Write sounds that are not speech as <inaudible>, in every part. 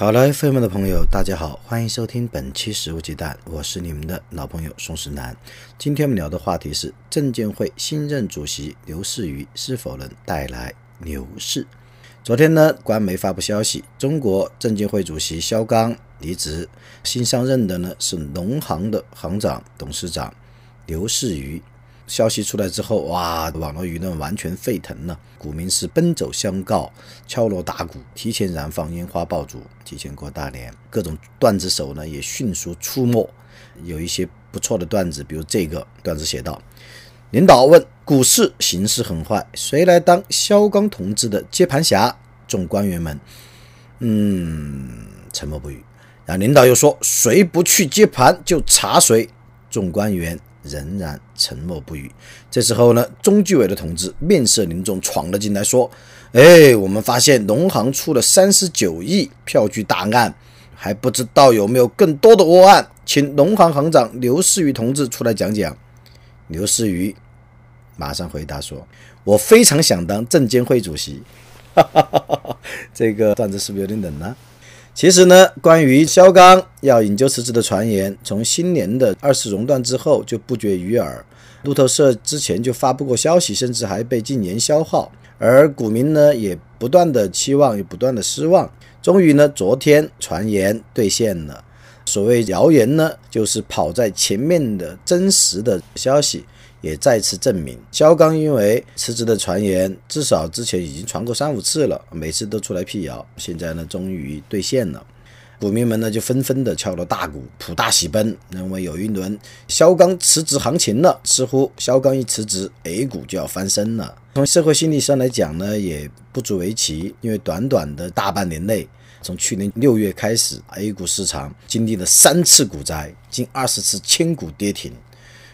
考拉 FM 的朋友，大家好，欢迎收听本期《食物鸡蛋》，我是你们的老朋友宋时南。今天我们聊的话题是证监会新任主席刘士余是否能带来牛市。昨天呢，官媒发布消息，中国证监会主席肖钢离职，新上任的呢是农行的行长、董事长刘士余。消息出来之后，哇，网络舆论完全沸腾了，股民是奔走相告，敲锣打鼓，提前燃放烟花爆竹，提前过大年。各种段子手呢也迅速出没，有一些不错的段子，比如这个段子写道：领导问股市形势很坏，谁来当肖钢同志的接盘侠？众官员们，嗯，沉默不语。然后领导又说：谁不去接盘就查谁。众官员。仍然沉默不语。这时候呢，中纪委的同志面色凝重，闯了进来，说：“哎，我们发现农行出了三十九亿票据大案，还不知道有没有更多的窝案，请农行行长刘士余同志出来讲讲。”刘士余马上回答说：“我非常想当证监会主席。”哈哈哈哈哈！这个段子是不是有点冷呢？其实呢，关于肖钢要引咎辞职的传言，从新年的二次熔断之后就不绝于耳。路透社之前就发布过消息，甚至还被禁言消耗。而股民呢，也不断的期望，也不断的失望。终于呢，昨天传言兑现了。所谓谣言呢，就是跑在前面的真实的消息。也再次证明，肖钢因为辞职的传言，至少之前已经传过三五次了，每次都出来辟谣，现在呢终于兑现了，股民们呢就纷纷的敲锣大鼓，普大喜奔，认为有一轮肖钢辞职行情了，似乎肖钢一辞职，A 股就要翻身了。从社会心理上来讲呢，也不足为奇，因为短短的大半年内，从去年六月开始，A 股市场经历了三次股灾，近二十次千股跌停。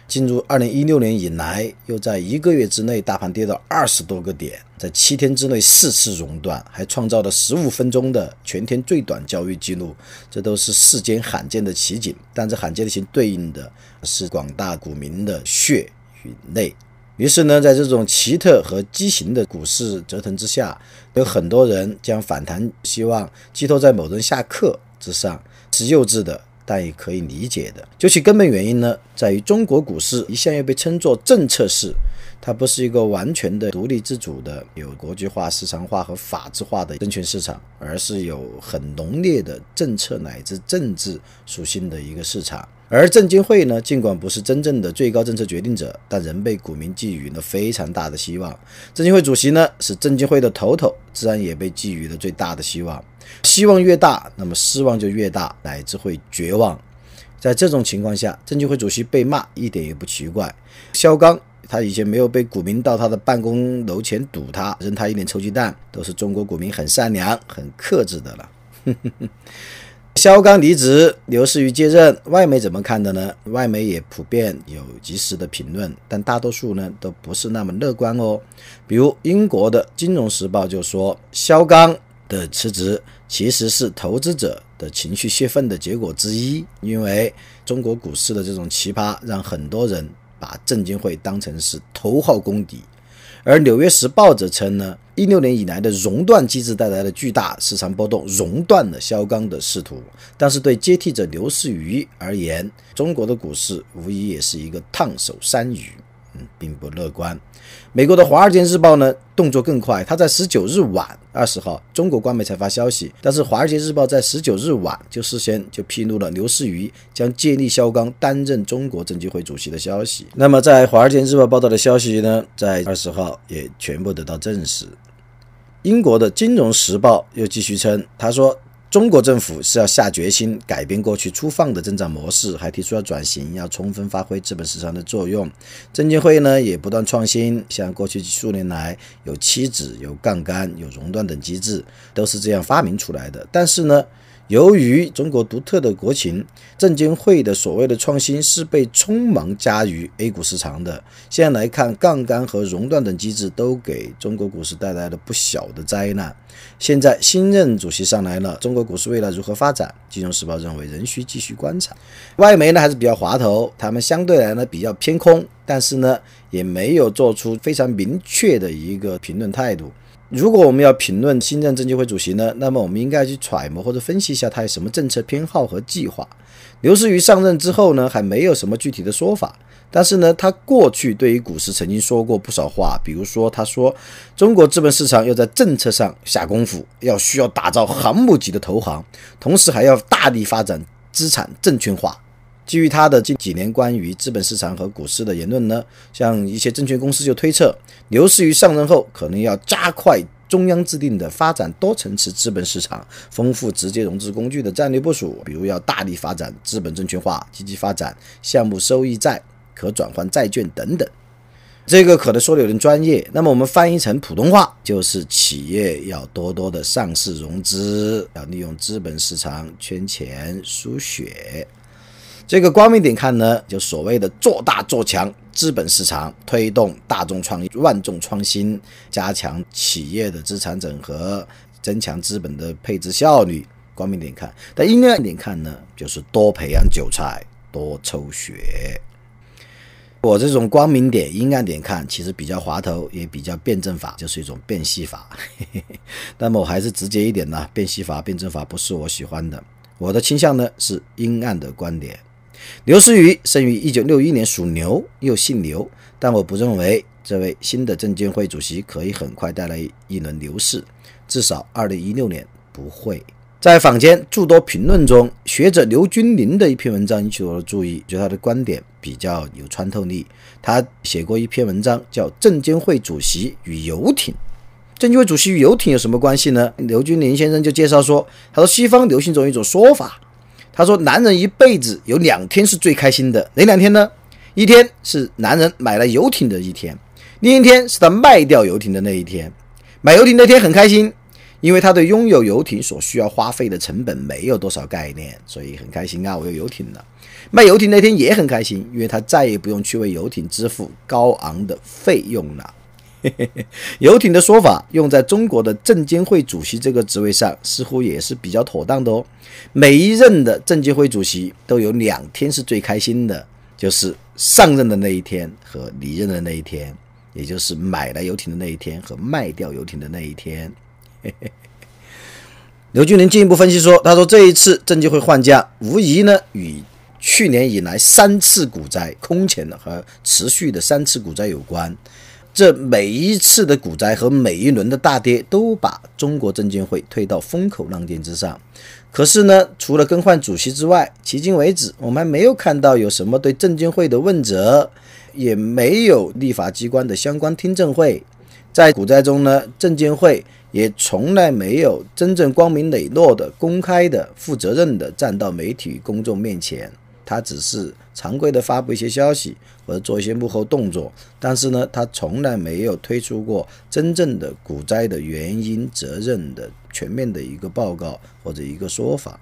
进入二零一六年以来，又在一个月之内大盘跌到二十多个点，在七天之内四次熔断，还创造了十五分钟的全天最短交易记录，这都是世间罕见的奇景。但这罕见的情对应的是广大股民的血与泪。于是呢，在这种奇特和畸形的股市折腾之下，有很多人将反弹希望寄托在某人下课之上，是幼稚的。但也可以理解的，究其根本原因呢，在于中国股市一向又被称作政策市，它不是一个完全的独立自主的、有国际化、市场化和法制化的证券市场，而是有很浓烈的政策乃至政治属性的一个市场。而证监会呢，尽管不是真正的最高政策决定者，但仍被股民寄予了非常大的希望。证监会主席呢，是证监会的头头，自然也被寄予了最大的希望。希望越大，那么失望就越大，乃至会绝望。在这种情况下，证监会主席被骂一点也不奇怪。肖钢他以前没有被股民到他的办公楼前堵他，扔他一点臭鸡蛋，都是中国股民很善良、很克制的了。<laughs> 肖钢离职，刘士余接任，外媒怎么看的呢？外媒也普遍有及时的评论，但大多数呢都不是那么乐观哦。比如英国的《金融时报》就说，肖钢。的辞职其实是投资者的情绪泄愤的结果之一，因为中国股市的这种奇葩，让很多人把证监会当成是头号公敌。而《纽约时报》则称呢，一六年以来的熔断机制带来的巨大市场波动，熔断了肖钢的仕途。但是对接替者刘士余而言，中国的股市无疑也是一个烫手山芋。嗯并不乐观。美国的《华尔街日报》呢，动作更快，他在十九日晚二十号，中国官媒才发消息，但是《华尔街日报》在十九日晚就事先就披露了刘士余将借力肖钢担任中国证监会主席的消息。那么，在《华尔街日报》报道的消息呢，在二十号也全部得到证实。英国的《金融时报》又继续称，他说中国政府是要下决心改变过去粗放的增长模式，还提出要转型，要充分发挥资本市场的作用。证监会呢也不断创新，像过去数年来有期指、有杠杆、有熔断等机制，都是这样发明出来的。但是呢，由于中国独特的国情，证监会的所谓的创新是被匆忙加于 A 股市场的。现在来看，杠杆和熔断等机制都给中国股市带来了不小的灾难。现在新任主席上来了，中国股市未来如何发展？金融时报认为仍需继续观察。外媒呢还是比较滑头，他们相对来呢比较偏空，但是呢也没有做出非常明确的一个评论态度。如果我们要评论新任证监会主席呢，那么我们应该去揣摩或者分析一下他有什么政策偏好和计划。刘士余上任之后呢，还没有什么具体的说法，但是呢，他过去对于股市曾经说过不少话，比如说他说中国资本市场要在政策上下功夫，要需要打造航母级的投行，同时还要大力发展资产证券化。基于他的近几年关于资本市场和股市的言论呢，像一些证券公司就推测，刘士余上任后可能要加快中央制定的发展多层次资本市场、丰富直接融资工具的战略部署，比如要大力发展资本证券化，积极发展项目收益债、可转换债券等等。这个可能说的有点专业，那么我们翻译成普通话就是企业要多多的上市融资，要利用资本市场圈钱输血。这个光明点看呢，就所谓的做大做强资本市场，推动大众创业、万众创新，加强企业的资产整合，增强资本的配置效率。光明点看，但阴暗点看呢，就是多培养韭菜，多抽血。我这种光明点、阴暗点看，其实比较滑头，也比较辩证法，就是一种辨析法。<laughs> 那么我还是直接一点呢，辨析法、辩证法不是我喜欢的，我的倾向呢是阴暗的观点。刘士余生于一九六一年，属牛，又姓刘，但我不认为这位新的证监会主席可以很快带来一轮牛市，至少二零一六年不会。在坊间诸多评论中，学者刘君林的一篇文章引起我的注意，觉得他的观点比较有穿透力。他写过一篇文章，叫《证监会主席与游艇》。证监会主席与游艇有什么关系呢？刘君林先生就介绍说，他说西方流行中一种说法。他说：“男人一辈子有两天是最开心的，哪两天呢？一天是男人买了游艇的一天，另一天是他卖掉游艇的那一天。买游艇那天很开心，因为他对拥有游艇所需要花费的成本没有多少概念，所以很开心啊，我有游艇了。卖游艇那天也很开心，因为他再也不用去为游艇支付高昂的费用了。” <laughs> 游艇的说法用在中国的证监会主席这个职位上，似乎也是比较妥当的哦。每一任的证监会主席都有两天是最开心的，就是上任的那一天和离任的那一天，也就是买了游艇的那一天和卖掉游艇的那一天。<laughs> 刘俊林进一步分析说：“他说这一次证监会换将，无疑呢与去年以来三次股灾、空前的和持续的三次股灾有关。”这每一次的股灾和每一轮的大跌，都把中国证监会推到风口浪尖之上。可是呢，除了更换主席之外，迄今为止，我们还没有看到有什么对证监会的问责，也没有立法机关的相关听证会。在股灾中呢，证监会也从来没有真正光明磊落的、公开的、负责任的站到媒体公众面前。他只是常规的发布一些消息或者做一些幕后动作，但是呢，他从来没有推出过真正的股灾的原因、责任的全面的一个报告或者一个说法。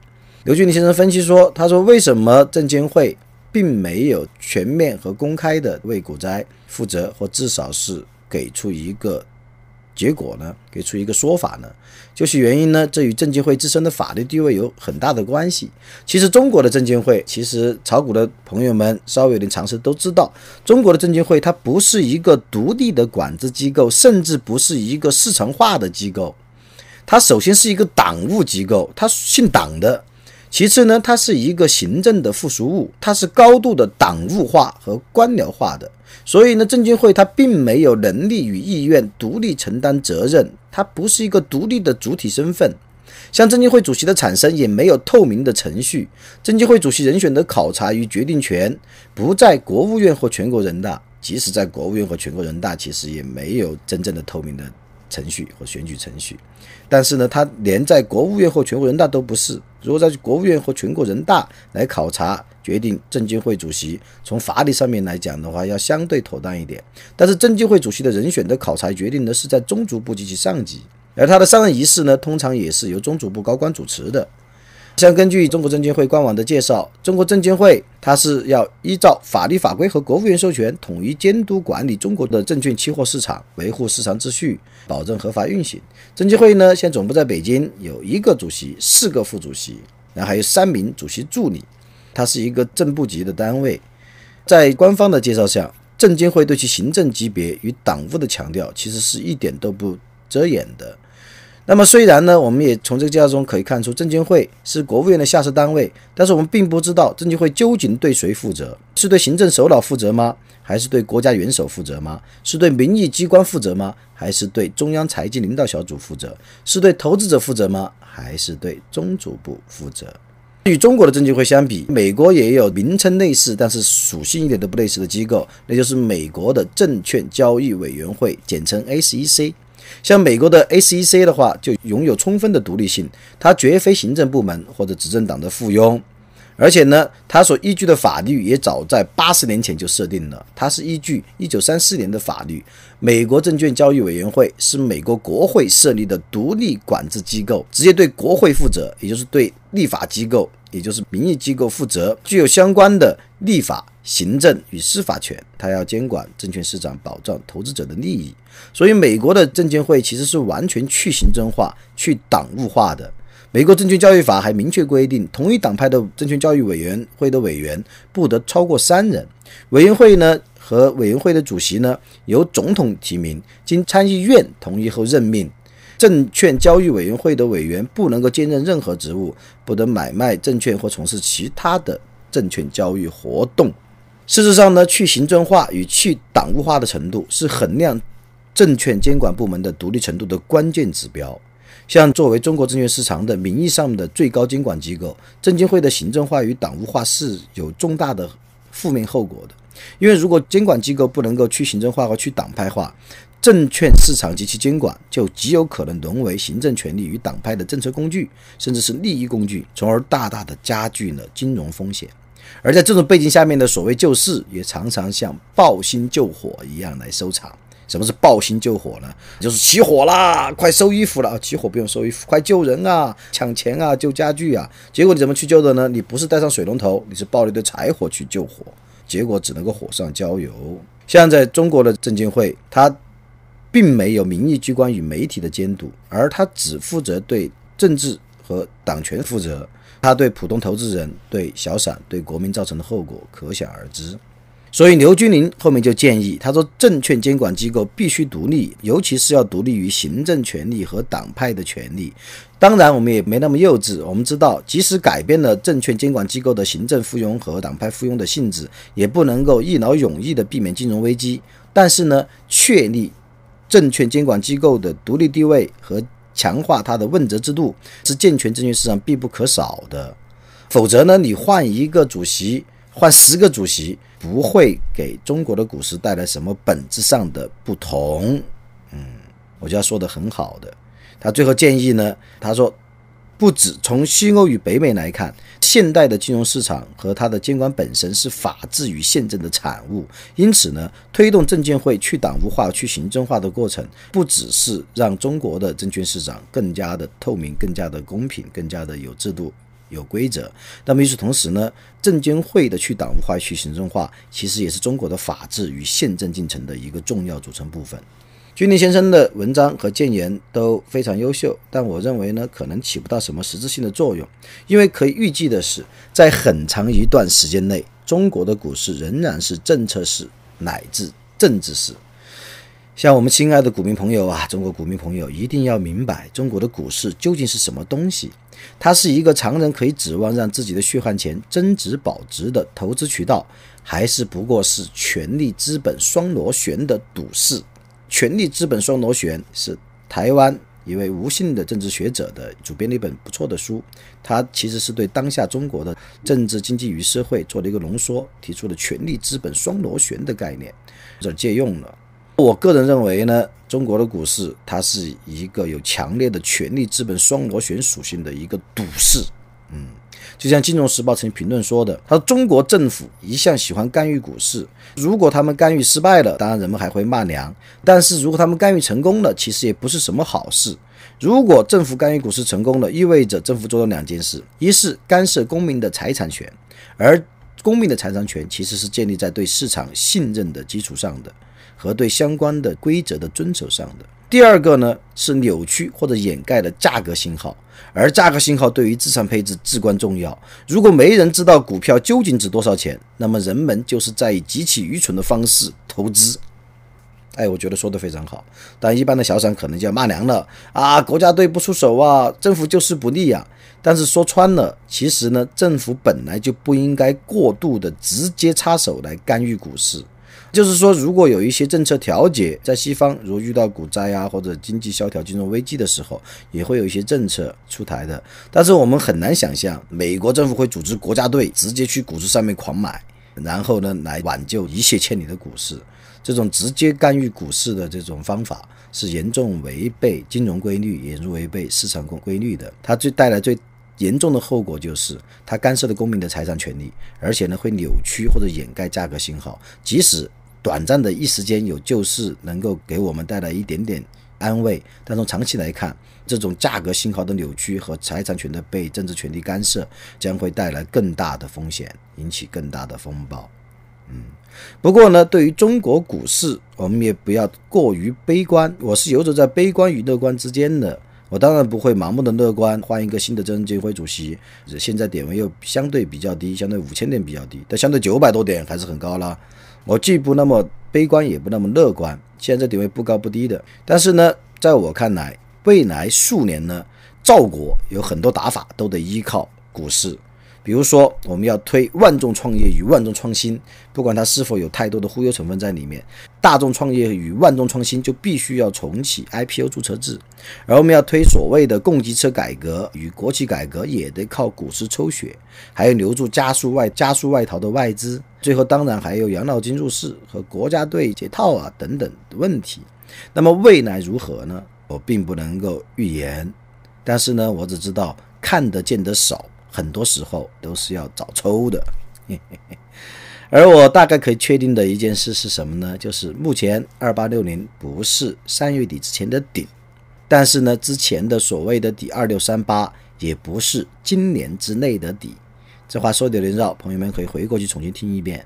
刘俊林先生分析说：“他说，为什么证监会并没有全面和公开的为股灾负责，或至少是给出一个？”结果呢，给出一个说法呢，就是原因呢，这与证监会自身的法律地位有很大的关系。其实中国的证监会，其实炒股的朋友们稍微有点常识都知道，中国的证监会它不是一个独立的管制机构，甚至不是一个市场化的机构，它首先是一个党务机构，它姓党的。其次呢，它是一个行政的附属物，它是高度的党务化和官僚化的。所以呢，证监会它并没有能力与意愿独立承担责任，它不是一个独立的主体身份。像证监会主席的产生也没有透明的程序，证监会主席人选的考察与决定权不在国务院或全国人大，即使在国务院和全国人大，其实也没有真正的透明的。程序和选举程序。但是呢，他连在国务院或全国人大都不是。如果在国务院或全国人大来考察决定证监会主席，从法理上面来讲的话，要相对妥当一点。但是证监会主席的人选的考察决定呢，是在中组部及其上级，而他的上任仪式呢，通常也是由中组部高官主持的。像根据中国证监会官网的介绍，中国证监会它是要依照法律法规和国务院授权，统一监督管理中国的证券期货市场，维护市场秩序，保证合法运行。证监会呢，现总部在北京，有一个主席，四个副主席，然后还有三名主席助理，它是一个正部级的单位。在官方的介绍下，证监会对其行政级别与党务的强调，其实是一点都不遮掩的。那么虽然呢，我们也从这个介绍中可以看出，证监会是国务院的下设单位，但是我们并不知道证监会究竟对谁负责，是对行政首脑负责吗？还是对国家元首负责吗？是对民意机关负责吗？还是对中央财经领导小组负责？是对投资者负责吗？还是对中组部负责？与中国的证监会相比，美国也有名称类似，但是属性一点都不类似的机构，那就是美国的证券交易委员会，简称 SEC。像美国的 SEC 的话，就拥有充分的独立性，它绝非行政部门或者执政党的附庸，而且呢，它所依据的法律也早在八十年前就设定了，它是依据一九三四年的法律。美国证券交易委员会是美国国会设立的独立管制机构，直接对国会负责，也就是对立法机构，也就是民意机构负责，具有相关的立法。行政与司法权，它要监管证券市场，保障投资者的利益。所以，美国的证监会其实是完全去行政化、去党务化的。美国证券交易法还明确规定，同一党派的证券交易委员会的委员不得超过三人。委员会呢和委员会的主席呢由总统提名，经参议院同意后任命。证券交易委员会的委员不能够兼任任何职务，不得买卖证券或从事其他的证券交易活动。事实上呢，去行政化与去党务化的程度是衡量证券监管部门的独立程度的关键指标。像作为中国证券市场的名义上的最高监管机构，证监会的行政化与党务化是有重大的负面后果的。因为如果监管机构不能够去行政化和去党派化，证券市场及其监管就极有可能沦为行政权力与党派的政策工具，甚至是利益工具，从而大大的加剧了金融风险。而在这种背景下面的所谓救市，也常常像抱薪救火一样来收场。什么是抱薪救火呢？就是起火啦，快收衣服了起火不用收衣服，快救人啊，抢钱啊，救家具啊。结果你怎么去救的呢？你不是带上水龙头，你是抱了一堆柴火去救火，结果只能够火上浇油。像在中国的证监会，它并没有民意机关与媒体的监督，而它只负责对政治和党权负责。他对普通投资人、对小散、对国民造成的后果可想而知。所以刘军林后面就建议，他说，证券监管机构必须独立，尤其是要独立于行政权力和党派的权力。当然，我们也没那么幼稚。我们知道，即使改变了证券监管机构的行政附庸和党派附庸的性质，也不能够一劳永逸地避免金融危机。但是呢，确立证券监管机构的独立地位和。强化它的问责制度是健全证券市场必不可少的，否则呢，你换一个主席，换十个主席，不会给中国的股市带来什么本质上的不同。嗯，我就要说的很好的，他最后建议呢，他说。不止从西欧与北美来看，现代的金融市场和它的监管本身是法治与宪政的产物。因此呢，推动证监会去党务化、去行政化的过程，不只是让中国的证券市场更加的透明、更加的公平、更加的有制度、有规则。那么与此同时呢，证监会的去党务化、去行政化，其实也是中国的法治与宪政进程的一个重要组成部分。君林先生的文章和建言都非常优秀，但我认为呢，可能起不到什么实质性的作用，因为可以预计的是，在很长一段时间内，中国的股市仍然是政策市乃至政治市。像我们亲爱的股民朋友啊，中国股民朋友一定要明白，中国的股市究竟是什么东西？它是一个常人可以指望让自己的血汗钱增值保值的投资渠道，还是不过是权力资本双螺旋的赌市？权力资本双螺旋是台湾一位吴姓的政治学者的主编的一本不错的书，他其实是对当下中国的政治经济与社会做了一个浓缩，提出了权力资本双螺旋的概念，这借用了。我个人认为呢，中国的股市它是一个有强烈的权力资本双螺旋属性的一个赌市。嗯，就像《金融时报》曾经评论说的，他说中国政府一向喜欢干预股市，如果他们干预失败了，当然人们还会骂娘；但是如果他们干预成功了，其实也不是什么好事。如果政府干预股市成功了，意味着政府做了两件事：一是干涉公民的财产权，而公民的财产权其实是建立在对市场信任的基础上的，和对相关的规则的遵守上的。第二个呢是扭曲或者掩盖的价格信号，而价格信号对于资产配置至关重要。如果没人知道股票究竟值多少钱，那么人们就是在以极其愚蠢的方式投资。哎，我觉得说的非常好，但一般的小散可能就要骂娘了啊！国家队不出手啊，政府就是不利呀。但是说穿了，其实呢，政府本来就不应该过度的直接插手来干预股市。就是说，如果有一些政策调节，在西方，如遇到股灾啊或者经济萧条、金融危机的时候，也会有一些政策出台的。但是我们很难想象，美国政府会组织国家队直接去股市上面狂买，然后呢来挽救一泻千里的股市。这种直接干预股市的这种方法是严重违背金融规律，也是违背市场规规律的。它最带来最严重的后果就是，它干涉了公民的财产权利，而且呢会扭曲或者掩盖价格信号。即使短暂的一时间有救市，能够给我们带来一点点安慰，但从长期来看，这种价格信号的扭曲和财产权的被政治权力干涉，将会带来更大的风险，引起更大的风暴。嗯。不过呢，对于中国股市，我们也不要过于悲观。我是游走在悲观与乐观之间的。我当然不会盲目的乐观，换一个新的证监会主席。现在点位又相对比较低，相对五千点比较低，但相对九百多点还是很高了。我既不那么悲观，也不那么乐观。现在点位不高不低的，但是呢，在我看来，未来数年呢，赵国有很多打法都得依靠股市。比如说，我们要推万众创业与万众创新，不管它是否有太多的忽悠成分在里面，大众创业与万众创新就必须要重启 IPO 注册制，而我们要推所谓的供给侧改革与国企改革，也得靠股市抽血，还有留住加速外加速外逃的外资，最后当然还有养老金入市和国家队解套啊等等的问题。那么未来如何呢？我并不能够预言，但是呢，我只知道看得见得少。很多时候都是要找抽的，<laughs> 而我大概可以确定的一件事是什么呢？就是目前二八六零不是三月底之前的顶，但是呢，之前的所谓的底二六三八也不是今年之内的底。这话说的有点绕，朋友们可以回过去重新听一遍，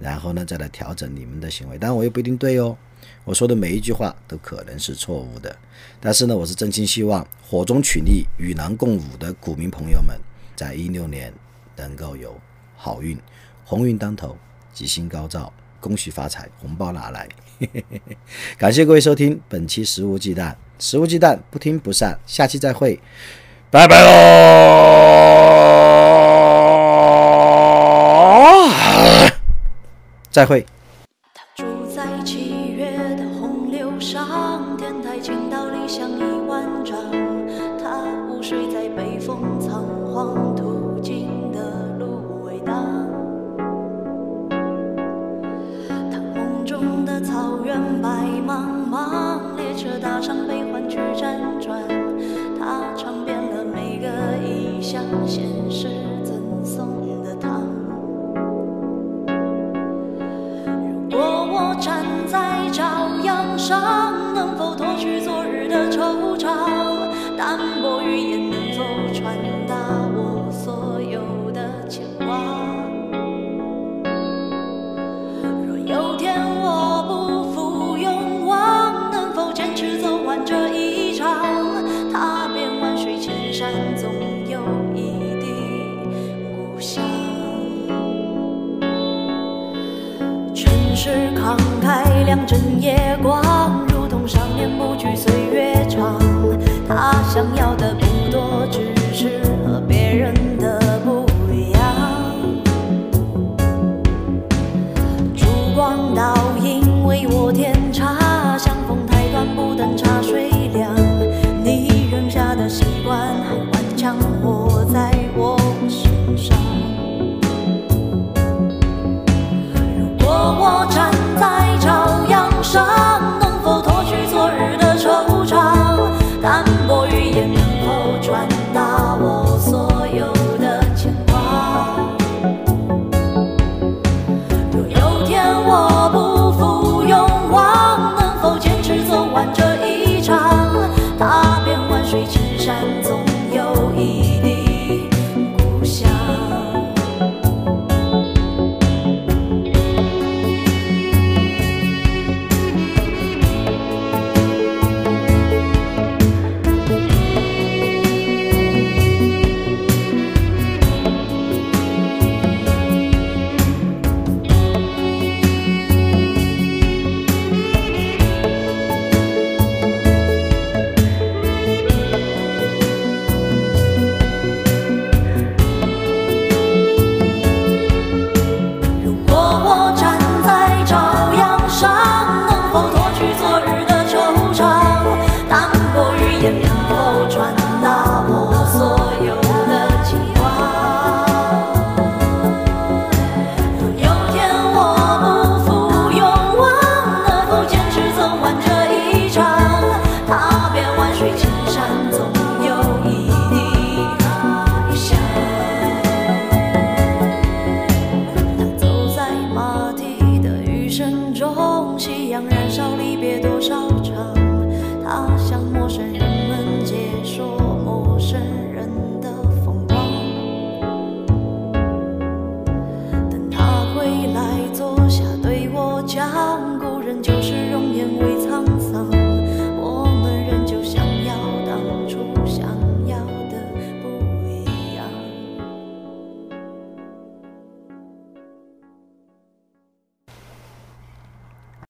然后呢再来调整你们的行为。当然我也不一定对哦。我说的每一句话都可能是错误的，但是呢，我是真心希望火中取栗、与狼共舞的股民朋友们，在一六年能够有好运，鸿运当头，吉星高照，恭喜发财，红包拿来！<laughs> 感谢各位收听本期《食物鸡蛋》，食物鸡蛋不听不散，下期再会，拜拜喽，再会。他住在七月的洪流上，天台倾倒理想一万丈，他午睡在北风仓皇。上能否脱去昨日的愁深夜光，如同少年不惧岁月长。他想要的